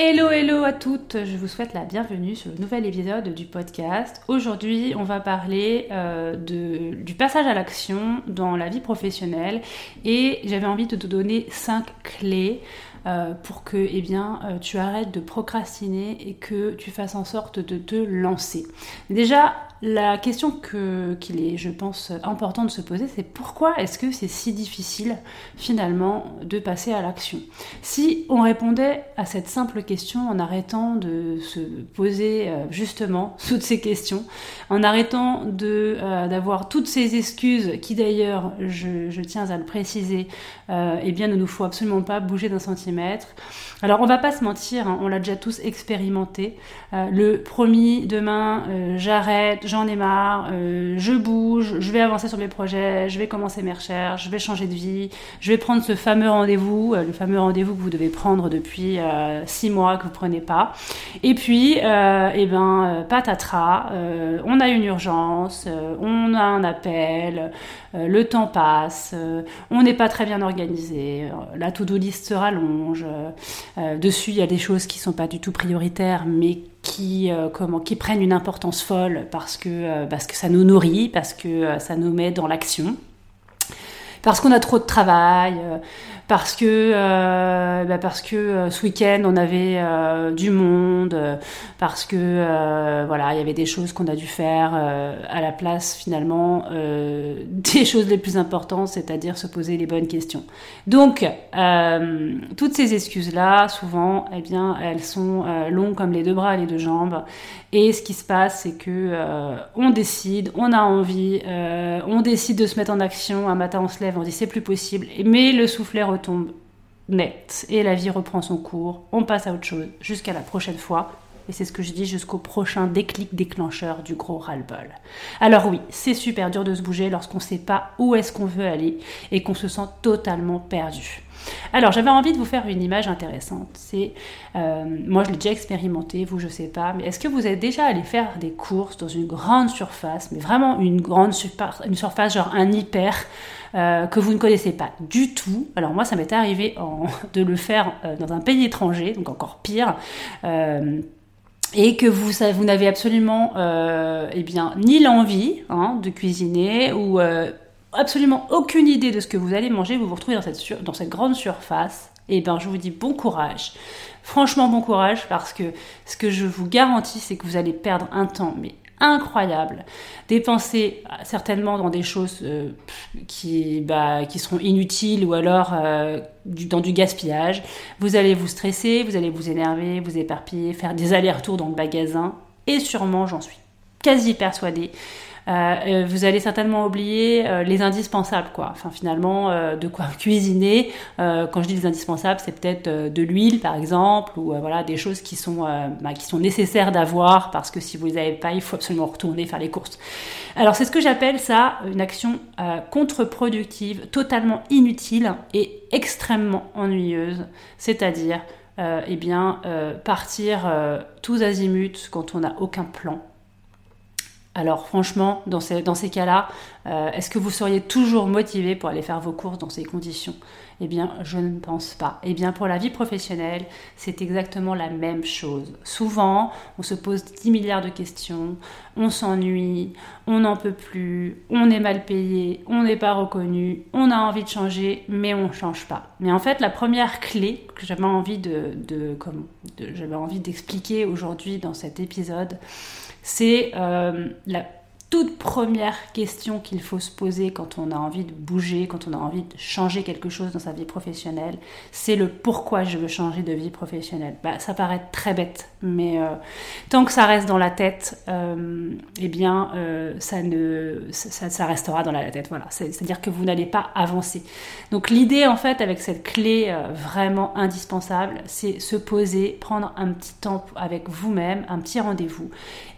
Hello, hello à toutes, je vous souhaite la bienvenue sur le nouvel épisode du podcast. Aujourd'hui, on va parler euh, du passage à l'action dans la vie professionnelle et j'avais envie de te donner 5 clés euh, pour que eh bien, euh, tu arrêtes de procrastiner et que tu fasses en sorte de te lancer. Déjà, la question qu'il est, je pense, important de se poser, c'est pourquoi est-ce que c'est si difficile finalement de passer à l'action? Si on répondait à cette simple question en arrêtant de se poser euh, justement toutes ces questions, en arrêtant d'avoir toutes ces excuses qui d'ailleurs, je, tiens à le préciser, eh bien ne nous faut absolument pas bouger d'un centimètre. Alors on va pas se mentir, hein, on l'a déjà tous expérimenté. le promis demain, j'arrête j'en ai marre, euh, je bouge, je vais avancer sur mes projets, je vais commencer mes recherches, je vais changer de vie, je vais prendre ce fameux rendez-vous, euh, le fameux rendez-vous que vous devez prendre depuis euh, six mois que vous prenez pas. Et puis, eh ben, patatras, on a une urgence, on a un appel, le temps passe, on n'est pas très bien organisé, la to-do list se rallonge, dessus il y a des choses qui sont pas du tout prioritaires, mais qui, euh, qui prennent une importance folle parce que, euh, parce que ça nous nourrit, parce que euh, ça nous met dans l'action, parce qu'on a trop de travail, parce que, euh, bah parce que euh, ce week-end on avait euh, du monde, parce que voilà il y avait des choses qu'on a dû faire à la place finalement des choses les plus importantes, c'est-à-dire se poser les bonnes questions. Donc toutes ces excuses là, souvent, eh bien elles sont longues comme les deux bras et les deux jambes. Et ce qui se passe, c'est que on décide, on a envie, on décide de se mettre en action. Un matin on se lève, on dit c'est plus possible, mais le soufflet tombe net et la vie reprend son cours. On passe à autre chose jusqu'à la prochaine fois. Et c'est ce que je dis jusqu'au prochain déclic déclencheur du gros ras-le-bol. Alors oui, c'est super dur de se bouger lorsqu'on ne sait pas où est-ce qu'on veut aller et qu'on se sent totalement perdu. Alors j'avais envie de vous faire une image intéressante. C'est, euh, moi je l'ai déjà expérimenté, vous je sais pas, mais est-ce que vous êtes déjà allé faire des courses dans une grande surface, mais vraiment une grande une surface genre un hyper euh, que vous ne connaissez pas du tout? Alors moi, ça m'est arrivé de le faire euh, dans un pays étranger, donc encore pire. Euh, et que vous, n'avez absolument eh bien, ni l'envie hein, de cuisiner ou absolument aucune idée de ce que vous allez manger, vous vous retrouvez dans cette, dans cette grande surface, et eh bien je vous dis bon courage. Franchement bon courage parce que ce que je vous garantis c'est que vous allez perdre un temps mais incroyable, dépenser euh, certainement dans des choses euh, qui, bah, qui seront inutiles ou alors euh, dans du gaspillage. Vous allez vous stresser, vous allez vous énerver, vous éparpiller, faire des allers-retours dans le magasin et sûrement, j'en suis quasi persuadée, euh, euh, vous allez certainement oublier euh, les indispensables, quoi. Enfin, finalement, de quoi cuisiner. quand je dis les indispensables, c'est peut-être de l'huile, par exemple, ou voilà des choses qui sont bah, qui sont nécessaires d'avoir parce que si vous les avez pas, il faut absolument retourner faire les courses. Alors, c'est ce que j'appelle ça une action contre-productive, totalement inutile et extrêmement ennuyeuse. C'est-à-dire eh bien, partir tous azimuts quand on n'a aucun plan, alors franchement, dans ces, cas-là, euh, est-ce que vous seriez toujours motivé pour aller faire vos courses dans ces conditions? Eh bien, je ne pense pas. Eh bien, pour la vie professionnelle, c'est exactement la même chose. Souvent, on se pose 10 milliards de questions, on s'ennuie, on n'en peut plus, on est mal payé, on n'est pas reconnu, on a envie de changer, mais on ne change pas. Mais en fait, la première clé que j'avais envie de, j'avais envie d'expliquer aujourd'hui dans cet épisode, c'est euh, la toute première question qu'il faut se poser quand on a envie de bouger, quand on a envie de changer quelque chose dans sa vie professionnelle, c'est le pourquoi je veux changer de vie professionnelle. Bah, ça paraît très bête, mais euh, tant que ça reste dans la tête, euh, eh bien, euh, ça, ne, ça, restera dans la tête. Voilà. C'est-à-dire que vous n'allez pas avancer. Donc l'idée, en fait, avec cette clé vraiment indispensable, c'est se poser, prendre un petit temps avec vous-même, un petit rendez-vous,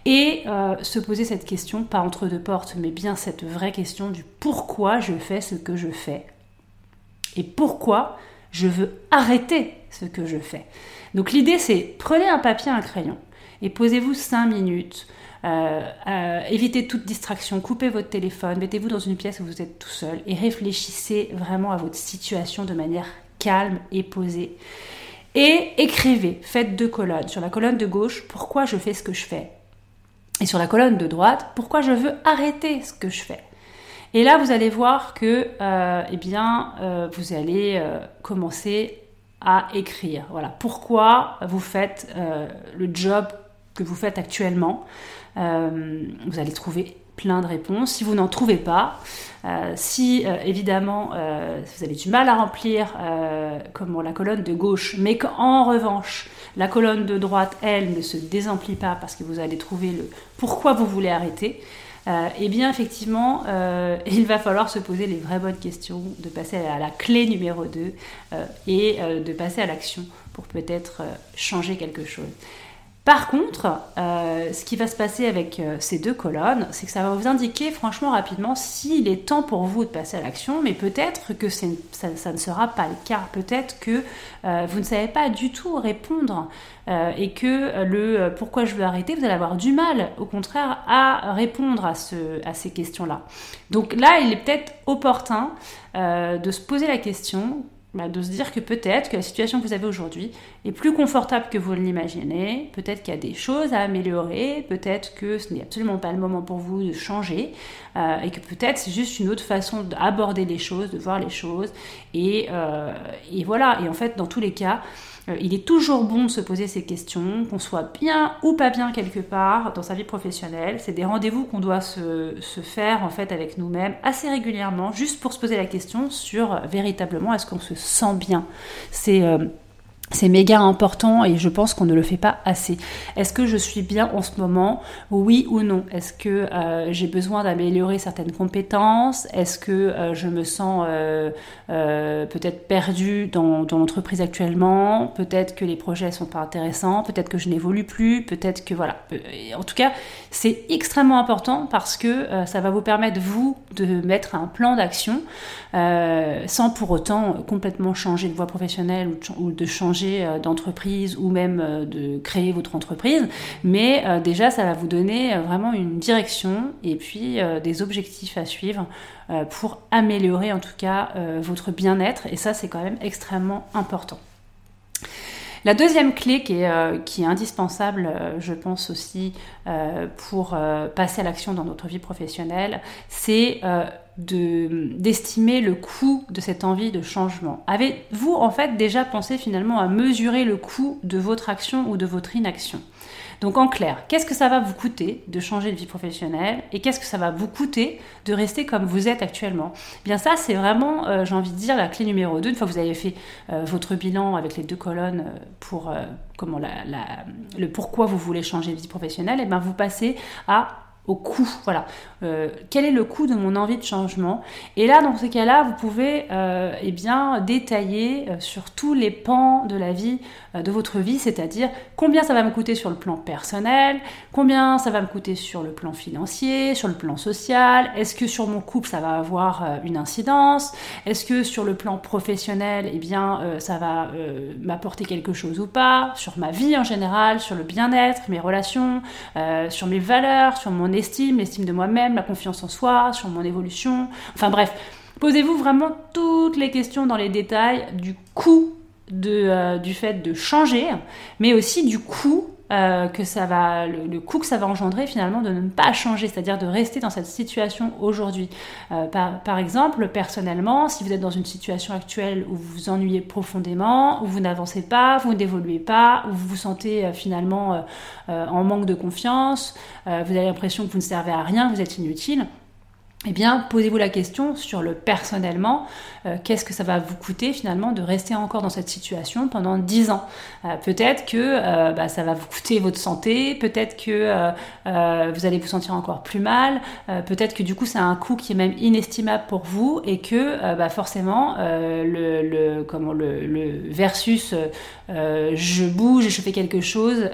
et se poser cette question par entre deux portes, mais bien cette vraie question du pourquoi je fais ce que je fais et pourquoi je veux arrêter ce que je fais. Donc l'idée c'est prenez un papier, un crayon et posez-vous cinq minutes. Euh, euh, évitez toute distraction, coupez votre téléphone, mettez-vous dans une pièce où vous êtes tout seul et réfléchissez vraiment à votre situation de manière calme et posée. Et écrivez, faites deux colonnes. Sur la colonne de gauche, pourquoi je fais ce que je fais? Et sur la colonne de droite, pourquoi je veux arrêter ce que je fais. Et là, vous allez voir que, euh, eh bien, euh, vous allez euh, commencer à écrire. Voilà, pourquoi vous faites le job que vous faites actuellement. vous allez trouver plein de réponses. Si vous n'en trouvez pas, si évidemment vous avez du mal à remplir comment la colonne de gauche, mais qu'en revanche la colonne de droite, elle, ne se désemplit pas parce que vous allez trouver le pourquoi vous voulez arrêter. Euh, eh bien, effectivement, euh, il va falloir se poser les vraies bonnes questions, de passer à la clé numéro 2 euh, et de passer à l'action pour peut-être changer quelque chose. Par contre, euh, ce qui va se passer avec euh, ces deux colonnes, c'est que ça va vous indiquer franchement rapidement s'il est temps pour vous de passer à l'action, mais peut-être que ça, ne sera pas le cas. Peut-être que euh, vous ne savez pas du tout répondre et que le pourquoi je veux arrêter, vous allez avoir du mal, au contraire, à répondre à, à ces questions-là. Donc là, il est peut-être opportun de se poser la question bah, de se dire que peut-être que la situation que vous avez aujourd'hui est plus confortable que vous ne l'imaginez, peut-être qu'il y a des choses à améliorer, peut-être que ce n'est absolument pas le moment pour vous de changer, euh, et que peut-être c'est juste une autre façon d'aborder les choses, de voir les choses, et, euh, et voilà, et en fait dans tous les cas, il est toujours bon de se poser ces questions, qu'on soit bien ou pas bien quelque part dans sa vie professionnelle. C'est des rendez-vous qu'on doit se, faire en fait avec nous-mêmes assez régulièrement, juste pour se poser la question sur euh, véritablement est-ce qu'on se sent bien? C'est euh, c'est méga important et je pense qu'on ne le fait pas assez. Est-ce que je suis bien en ce moment? Oui ou non? Est-ce que euh, j'ai besoin d'améliorer certaines compétences? Est-ce que euh, je me sens euh, peut-être perdue dans, dans l'entreprise actuellement? Peut-être que les projets sont pas intéressants? Peut-être que je n'évolue plus? Peut-être que voilà. En tout cas, c'est extrêmement important parce que ça va vous permettre vous de mettre un plan d'action sans pour autant complètement changer de voie professionnelle ou de changer euh, d'entreprise ou même euh, de créer votre entreprise, mais euh, déjà ça va vous donner vraiment une direction et puis des objectifs à suivre pour améliorer en tout cas votre bien-être et ça c'est quand même extrêmement important. La deuxième clé qui est, est indispensable, je pense aussi, pour passer à l'action dans notre vie professionnelle, c'est d'estimer le coût de cette envie de changement. Avez-vous en fait déjà pensé finalement à mesurer le coût de votre action ou de votre inaction? Donc en clair, qu'est-ce que ça va vous coûter de changer de vie professionnelle et qu'est-ce que ça va vous coûter de rester comme vous êtes actuellement? Eh Bien ça, c'est vraiment, euh, j'ai envie de dire, la clé numéro 2. Une fois que vous avez fait euh, votre bilan avec les deux colonnes euh, pour comment la, le pourquoi vous voulez changer de vie professionnelle, et eh bien vous passez à coût. Voilà. Euh, quel est le coût de mon envie de changement? Et là, dans ces cas-là, vous pouvez euh, eh bien, détailler euh, sur tous les pans de la vie, de votre vie, c'est-à-dire combien ça va me coûter sur le plan personnel, combien ça va me coûter sur le plan financier, sur le plan social, est-ce que sur mon couple ça va avoir une incidence, est-ce que sur le plan professionnel, eh bien, ça va m'apporter quelque chose ou pas, sur ma vie en général, sur le bien-être, mes relations, sur mes valeurs, sur mon estime, l'estime de moi-même, la confiance en soi, sur mon évolution. Enfin bref, Posez-vous vraiment toutes les questions dans les détails du coût de, du fait de changer, mais aussi du coût euh, que ça va, le, coût que ça va engendrer finalement de ne pas changer, c'est-à-dire de rester dans cette situation aujourd'hui. Euh, par, par, exemple, personnellement, si vous êtes dans une situation actuelle où vous vous ennuyez profondément, où vous n'avancez pas, vous n'évoluez pas, où vous vous sentez euh, finalement en manque de confiance, vous avez l'impression que vous ne servez à rien, vous êtes inutile, eh bien, posez-vous la question sur le personnellement, euh, qu'est-ce que ça va vous coûter finalement de rester encore dans cette situation pendant 10 ans? Euh, Peut-être que euh, bah, ça va vous coûter votre santé, peut-être que vous allez vous sentir encore plus mal, peut-être que du coup c'est un coût qui est même inestimable pour vous et que bah, forcément le, versus je bouge je fais quelque chose,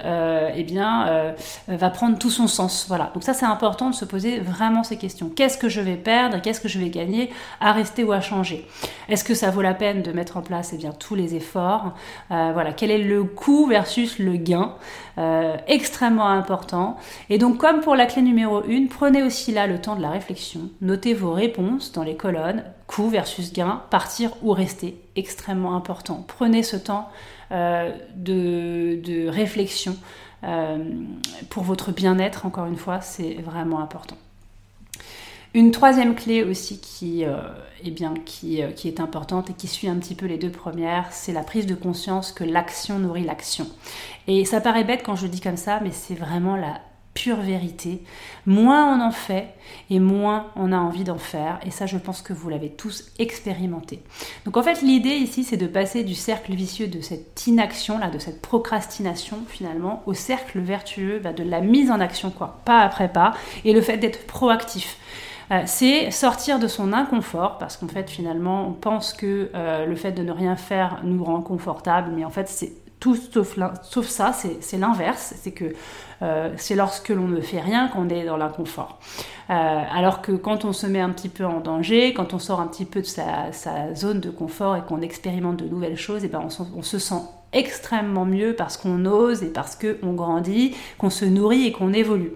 eh bien va prendre tout son sens. Voilà. Donc ça c'est important de se poser vraiment ces questions. Vais perdre, qu'est-ce que je vais gagner à rester ou à changer. Est-ce que ça vaut la peine de mettre en place eh bien, tous les efforts? Euh, Voilà, quel est le coût versus le gain? Euh, Extrêmement important. Et donc, comme pour la clé numéro 1, prenez aussi là le temps de la réflexion. Notez vos réponses dans les colonnes, coût versus gain, partir ou rester. Extrêmement important. Prenez ce temps euh, de, réflexion. pour votre bien-être, encore une fois, c'est vraiment important. Une troisième clé aussi qui, euh, eh bien, qui, euh, qui, est importante et qui suit un petit peu les deux premières, c'est la prise de conscience que l'action nourrit l'action. Et ça paraît bête quand je dis comme ça, mais c'est vraiment la pure vérité. Moins on en fait et moins on a envie d'en faire. Et ça, je pense que vous l'avez tous expérimenté. Donc en fait, l'idée ici, c'est de passer du cercle vicieux de cette inaction, là, de cette procrastination finalement, au cercle vertueux bah, de la mise en action, quoi, pas après pas, et le fait d'être proactif. Euh, c'est sortir de son inconfort, parce qu'en fait finalement on pense que euh, le fait de ne rien faire nous rend confortable, mais en fait c'est tout sauf, ça, c'est l'inverse, c'est que euh, c'est lorsque l'on ne fait rien qu'on est dans l'inconfort. alors que quand on se met un petit peu en danger, quand on sort un petit peu de sa, zone de confort et qu'on expérimente de nouvelles choses, et eh ben on, on se sent extrêmement mieux parce qu'on ose et parce qu'on grandit, qu'on se nourrit et qu'on évolue.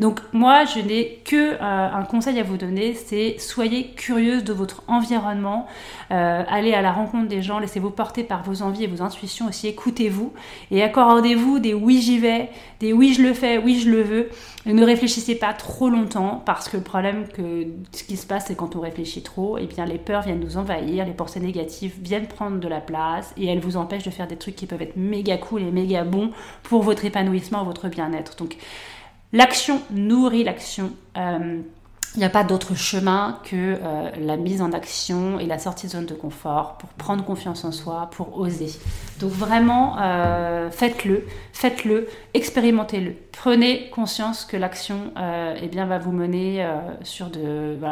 Donc moi, je n'ai que euh, un conseil à vous donner, c'est soyez curieuse de votre environnement, euh, allez à la rencontre des gens, laissez-vous porter par vos envies et vos intuitions aussi, écoutez-vous et accordez-vous des oui j'y vais, des oui je le fais, oui je le veux. ne réfléchissez pas trop longtemps parce que le problème que ce qui se passe c'est quand on réfléchit trop, et eh bien les peurs viennent nous envahir, les pensées négatives viennent prendre de la place et elles vous empêchent de faire des trucs qui peuvent être méga cool et méga bons pour votre épanouissement, votre bien-être. Donc L'action nourrit l'action. il euh, n'y a pas d'autre chemin que euh, la mise en action et la sortie de zone de confort pour prendre confiance en soi, pour oser. Donc vraiment, euh, faites-le, faites-le, expérimentez-le. Prenez conscience que l'action eh bien, va vous mener sur,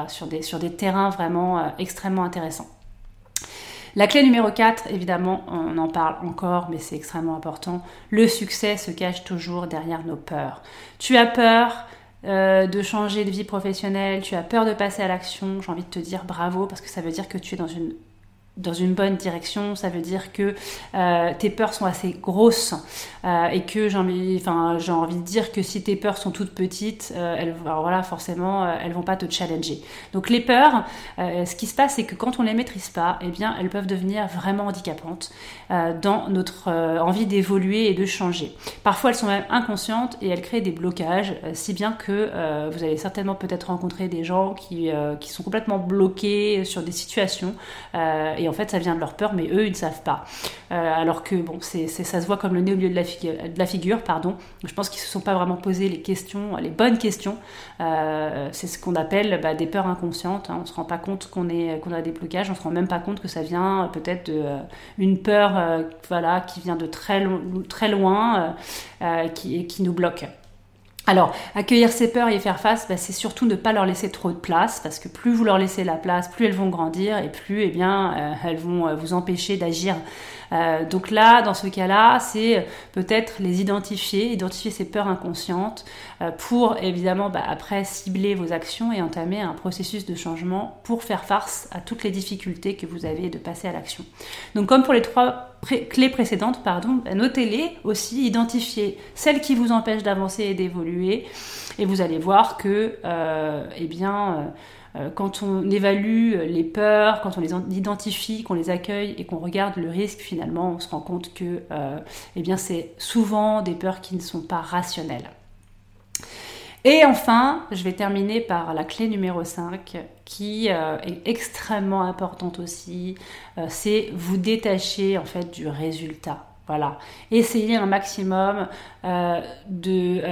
sur, des, sur des terrains vraiment extrêmement intéressants. La clé numéro 4, évidemment, on en parle encore, mais c'est extrêmement important. Le succès se cache toujours derrière nos peurs. Tu as peur euh, de changer de vie professionnelle, tu as peur de passer à l'action. J'ai envie de te dire bravo parce que ça veut dire que tu es dans une dans une bonne direction, ça veut dire que euh, tes peurs sont assez grosses euh, et que j'ai envie, enfin, j'ai envie de dire que si tes peurs sont toutes petites, euh, elles, voilà, forcément, elles vont pas te challenger. Donc les peurs, ce qui se passe, c'est que quand on les maîtrise pas, eh bien, elles peuvent devenir vraiment handicapantes dans notre envie d'évoluer et de changer. Parfois, elles sont même inconscientes et elles créent des blocages, si bien que vous allez certainement peut-être rencontrer des gens qui, qui sont complètement bloqués sur des situations et en fait ça vient de leur peur, mais eux ils ne savent pas. Euh, alors que bon, ça se voit comme le nez au milieu de la, figure, pardon. Je pense qu'ils se sont pas vraiment posé les questions, les bonnes questions. Euh, c'est ce qu'on appelle bah, des peurs inconscientes. Hein. On se rend pas compte qu'on a des blocages, on se rend même pas compte que ça vient euh, peut-être d'une peur, voilà, qui vient de très loin, qui qui nous bloque. Alors, accueillir ces peurs et y faire face, bah, c'est surtout ne pas leur laisser trop de place, parce que plus vous leur laissez la place, plus elles vont grandir et plus, eh bien, euh, elles vont euh, vous empêcher d'agir euh, donc là, dans ce cas-là, c'est peut-être les identifier, identifier ces peurs inconscientes pour évidemment bah, après cibler vos actions et entamer un processus de changement pour faire face à toutes les difficultés que vous avez de passer à l'action. Donc comme pour les trois clés précédentes, pardon, bah, notez-les aussi, identifiez celles qui vous empêchent d'avancer et d'évoluer et vous allez voir que, euh, eh bien, quand on évalue les peurs, quand on les identifie, qu'on les accueille et qu'on regarde le risque, finalement, on se rend compte que eh bien, c'est souvent des peurs qui ne sont pas rationnelles. Et enfin, je vais terminer par la clé numéro 5 qui euh, est extrêmement importante aussi, euh, c'est vous détacher en fait du résultat. Voilà, essayez un maximum euh, de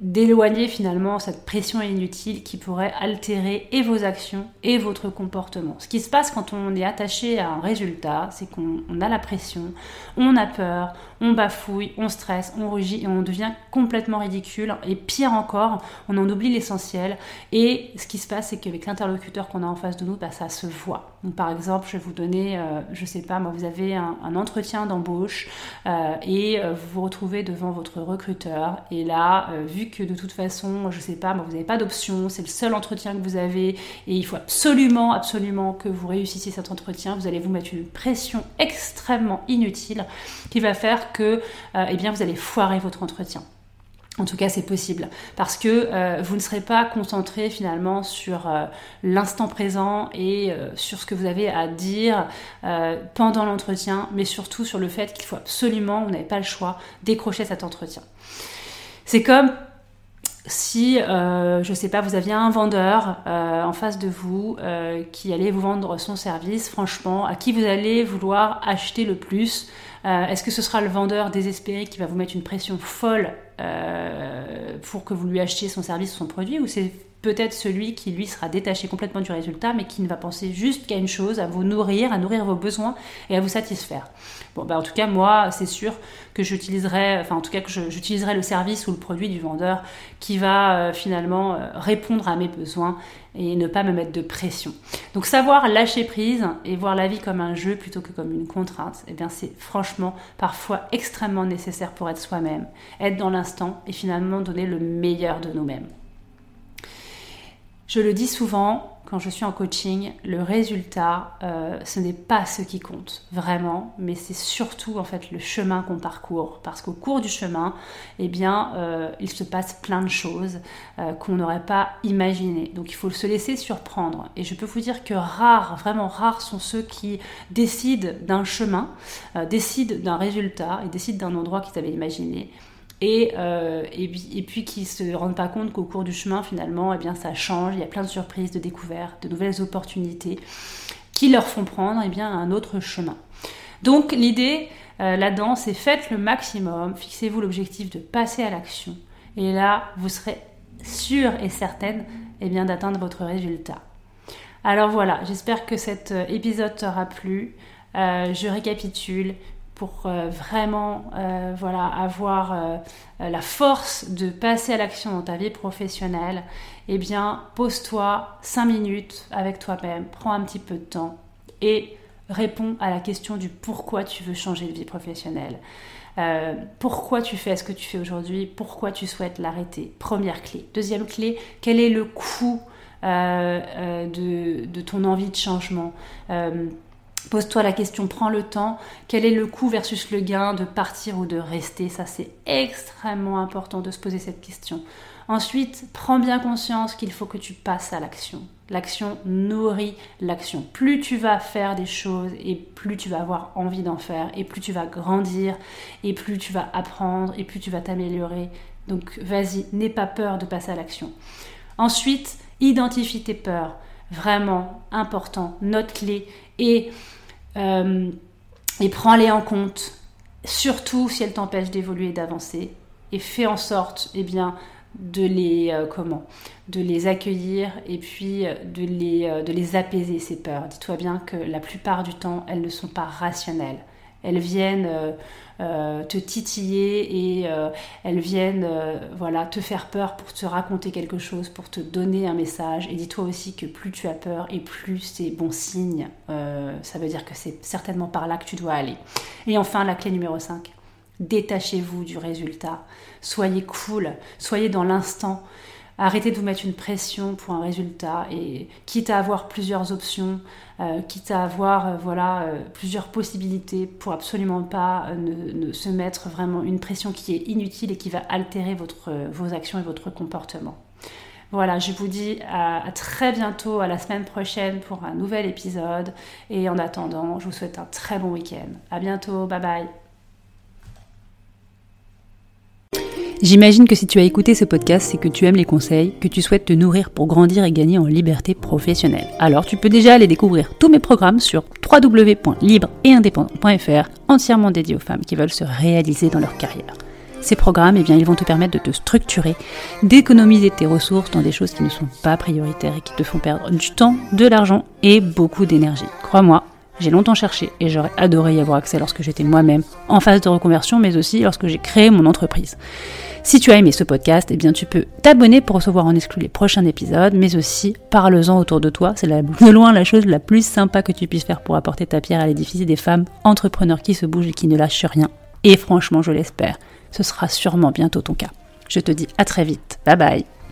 d'éloigner finalement cette pression inutile qui pourrait altérer et vos actions et votre comportement. Ce qui se passe quand on est attaché à un résultat, c'est qu'on a la pression, on a peur, on bafouille, on stresse, on rugit et on devient complètement ridicule. Et pire encore, on en oublie l'essentiel. Et ce qui se passe, c'est qu'avec l'interlocuteur qu'on a en face de nous, bah, ça se voit. Par exemple, je vais vous donner, euh, je sais pas, moi, vous avez un, entretien d'embauche euh, et euh, vous vous retrouvez devant votre recruteur. Et là, vu que de toute façon, je sais pas, vous n'avez pas d'option, c'est le seul entretien que vous avez et il faut absolument, absolument que vous réussissiez cet entretien, vous allez vous mettre une pression extrêmement inutile qui va faire que euh, eh bien, vous allez foirer votre entretien. En tout cas, c'est possible parce que euh, vous ne serez pas concentré finalement sur euh, l'instant présent et sur ce que vous avez à dire pendant l'entretien, mais surtout sur le fait qu'il faut absolument, vous n'avez pas le choix, décrocher cet entretien. C'est comme si, euh, je sais pas, vous aviez un vendeur euh, en face de vous euh, qui allait vous vendre son service, franchement, à qui vous allez vouloir acheter le plus Est-ce que ce sera le vendeur désespéré qui va vous mettre une pression folle pour que vous lui achetiez son service ou son produit peut-être celui qui lui sera détaché complètement du résultat, mais qui ne va penser juste qu'à une chose, à vous nourrir, à nourrir vos besoins et à vous satisfaire. Bon, bah en tout cas, moi, c'est sûr que j'utiliserai, enfin en tout cas que j'utiliserai le service ou le produit du vendeur qui va euh, finalement euh, répondre à mes besoins et ne pas me mettre de pression. Donc savoir lâcher prise et voir la vie comme un jeu plutôt que comme une contrainte, eh bien c'est franchement parfois extrêmement nécessaire pour être soi-même, être dans l'instant et finalement donner le meilleur de nous-mêmes. Je le dis souvent quand je suis en coaching, le résultat, euh, ce n'est pas ce qui compte vraiment, mais c'est surtout en fait le chemin qu'on parcourt. Parce qu'au cours du chemin, eh bien, euh, il se passe plein de choses euh, qu'on n'aurait pas imaginées. Donc il faut se laisser surprendre. Et je peux vous dire que rares, vraiment rares sont ceux qui décident d'un chemin, décident d'un résultat et décident d'un endroit qu'ils avaient imaginé et, euh, et, puis qui se rendent pas compte qu'au cours du chemin, finalement, eh bien, ça change, il y a plein de surprises, de découvertes, de nouvelles opportunités qui leur font prendre eh bien, un autre chemin. Donc l'idée euh, là-dedans, c'est faites le maximum, fixez-vous l'objectif de passer à l'action, et là, vous serez sûre et certaine eh bien, d'atteindre votre résultat. Alors voilà, j'espère que cet euh, épisode t'aura plu. je récapitule pour euh, vraiment euh, avoir euh, la force de passer à l'action dans ta vie professionnelle, eh bien, pose-toi 5 minutes avec toi-même, prends un petit peu de temps et réponds à la question du pourquoi tu veux changer de vie professionnelle. pourquoi tu fais ce que tu fais aujourd'hui? Pourquoi tu souhaites l'arrêter? Première clé. Deuxième clé, quel est le coût de, ton envie de changement? Pose-toi la question, prends le temps, quel est le coût versus le gain de partir ou de rester? Ça, c'est extrêmement important de se poser cette question. Ensuite, prends bien conscience qu'il faut que tu passes à l'action. L'action nourrit l'action. Plus tu vas faire des choses et plus tu vas avoir envie d'en faire et plus tu vas grandir et plus tu vas apprendre et plus tu vas t'améliorer. Donc vas-y, n'aie pas peur de passer à l'action. Ensuite, identifie tes peurs. Vraiment important, note clé et euh, et prends-les en compte, surtout si elles t'empêchent d'évoluer et d'avancer, et fais en sorte, eh bien, de les euh, comment? De les accueillir et puis euh, de les, de les apaiser ces peurs. Dis-toi bien que la plupart du temps, elles ne sont pas rationnelles. Elles viennent euh, te titiller et euh, elles viennent euh, voilà, te faire peur pour te raconter quelque chose, pour te donner un message. Et dis-toi aussi que plus tu as peur et plus c'est bon signe, ça veut dire que c'est certainement par là que tu dois aller. Et enfin, la clé numéro 5. Détachez-vous du résultat. Soyez cool, soyez dans l'instant. Arrêtez de vous mettre une pression pour un résultat et quitte à avoir plusieurs options, euh, quitte à avoir euh, voilà euh, plusieurs possibilités pour absolument pas ne, se mettre vraiment une pression qui est inutile et qui va altérer vos actions et votre comportement. Voilà, je vous dis à, très bientôt, à la semaine prochaine pour un nouvel épisode. Et en attendant, je vous souhaite un très bon week-end. À bientôt, bye bye. J'imagine que si tu as écouté ce podcast, c'est que tu aimes les conseils, que tu souhaites te nourrir pour grandir et gagner en liberté professionnelle. Alors tu peux déjà aller découvrir tous mes programmes sur www.libre-et-indépendant.fr, entièrement dédiés aux femmes qui veulent se réaliser dans leur carrière. Ces programmes, eh bien, ils vont te permettre de te structurer, d'économiser tes ressources dans des choses qui ne sont pas prioritaires et qui te font perdre du temps, de l'argent et beaucoup d'énergie. Crois-moi, j'ai longtemps cherché et j'aurais adoré y avoir accès lorsque j'étais moi-même en phase de reconversion, mais aussi lorsque j'ai créé mon entreprise. Si tu as aimé ce podcast, eh bien tu peux t'abonner pour recevoir en exclu les prochains épisodes, mais aussi parle-en autour de toi. C'est de loin la chose la plus sympa que tu puisses faire pour apporter ta pierre à l'édifice des femmes entrepreneurs qui se bougent et qui ne lâchent rien. Et franchement, je l'espère, ce sera sûrement bientôt ton cas. Je te dis à très vite. Bye bye